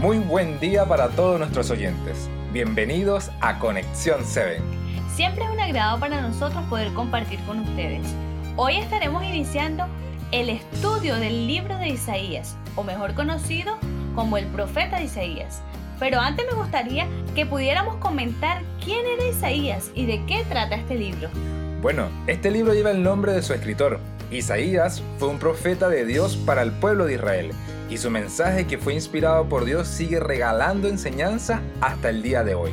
Muy buen día para todos nuestros oyentes. Bienvenidos a Conexión 7. Siempre es un agrado para nosotros poder compartir con ustedes. Hoy estaremos iniciando el estudio del libro de Isaías, o mejor conocido como el profeta Isaías. Pero antes me gustaría que pudiéramos comentar quién era Isaías y de qué trata este libro. Bueno, este libro lleva el nombre de su escritor. Isaías fue un profeta de Dios para el pueblo de Israel y su mensaje que fue inspirado por Dios sigue regalando enseñanza hasta el día de hoy.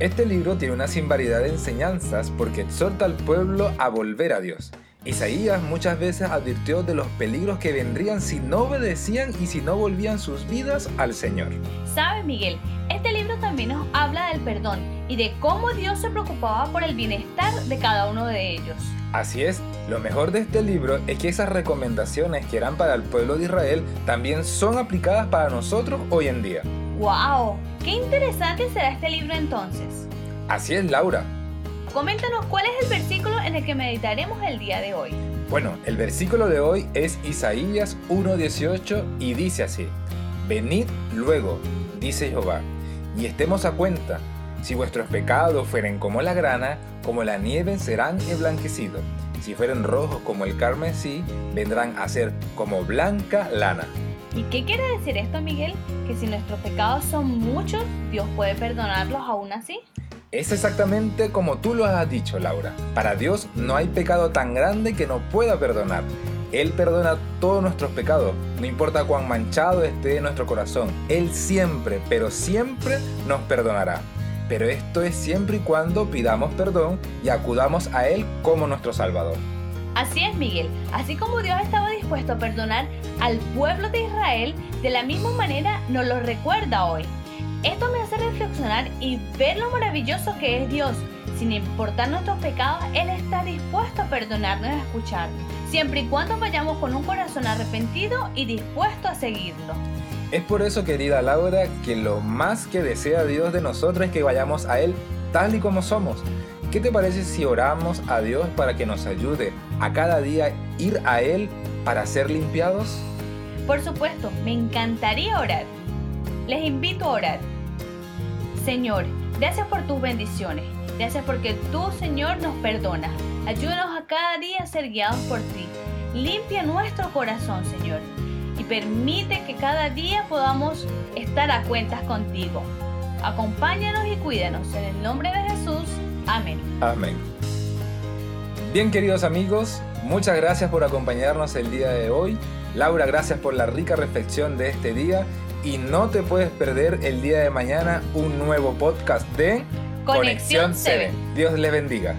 Este libro tiene una sin variedad de enseñanzas porque exhorta al pueblo a volver a Dios. Isaías muchas veces advirtió de los peligros que vendrían si no obedecían y si no volvían sus vidas al Señor. ¿Sabes, Miguel? Este libro también nos habla del perdón y de cómo Dios se preocupaba por el bienestar de cada uno de ellos. Así es, lo mejor de este libro es que esas recomendaciones que eran para el pueblo de Israel también son aplicadas para nosotros hoy en día. ¡Wow! ¡Qué interesante será este libro entonces! Así es, Laura. Coméntanos cuál es el versículo en el que meditaremos el día de hoy. Bueno, el versículo de hoy es Isaías 1.18 y dice así, Venid luego, dice Jehová, y estemos a cuenta, si vuestros pecados fueren como la grana, como la nieve serán emblanquecidos. Si fueren rojos como el carmesí, vendrán a ser como blanca lana. ¿Y qué quiere decir esto, Miguel? ¿Que si nuestros pecados son muchos, Dios puede perdonarlos aún así? Es exactamente como tú lo has dicho, Laura. Para Dios no hay pecado tan grande que no pueda perdonar. Él perdona todos nuestros pecados, no importa cuán manchado esté nuestro corazón. Él siempre, pero siempre nos perdonará pero esto es siempre y cuando pidamos perdón y acudamos a Él como nuestro Salvador. Así es, Miguel. Así como Dios estaba dispuesto a perdonar al pueblo de Israel, de la misma manera nos lo recuerda hoy. Esto me hace reflexionar y ver lo maravilloso que es Dios. Sin importar nuestros pecados, Él está dispuesto a perdonarnos y a escucharnos, siempre y cuando vayamos con un corazón arrepentido y dispuesto a seguirlo. Es por eso, querida Laura, que lo más que desea Dios de nosotros es que vayamos a Él tal y como somos. ¿Qué te parece si oramos a Dios para que nos ayude a cada día ir a Él para ser limpiados? Por supuesto, me encantaría orar. Les invito a orar. Señor, gracias por tus bendiciones. Gracias porque tú, Señor, nos perdonas. Ayúdanos a cada día a ser guiados por ti. Limpia nuestro corazón, Señor y permite que cada día podamos estar a cuentas contigo. Acompáñanos y cuídanos. En el nombre de Jesús. Amén. Amén. Bien queridos amigos, muchas gracias por acompañarnos el día de hoy. Laura, gracias por la rica reflexión de este día. Y no te puedes perder el día de mañana un nuevo podcast de Conexión 7. Dios les bendiga.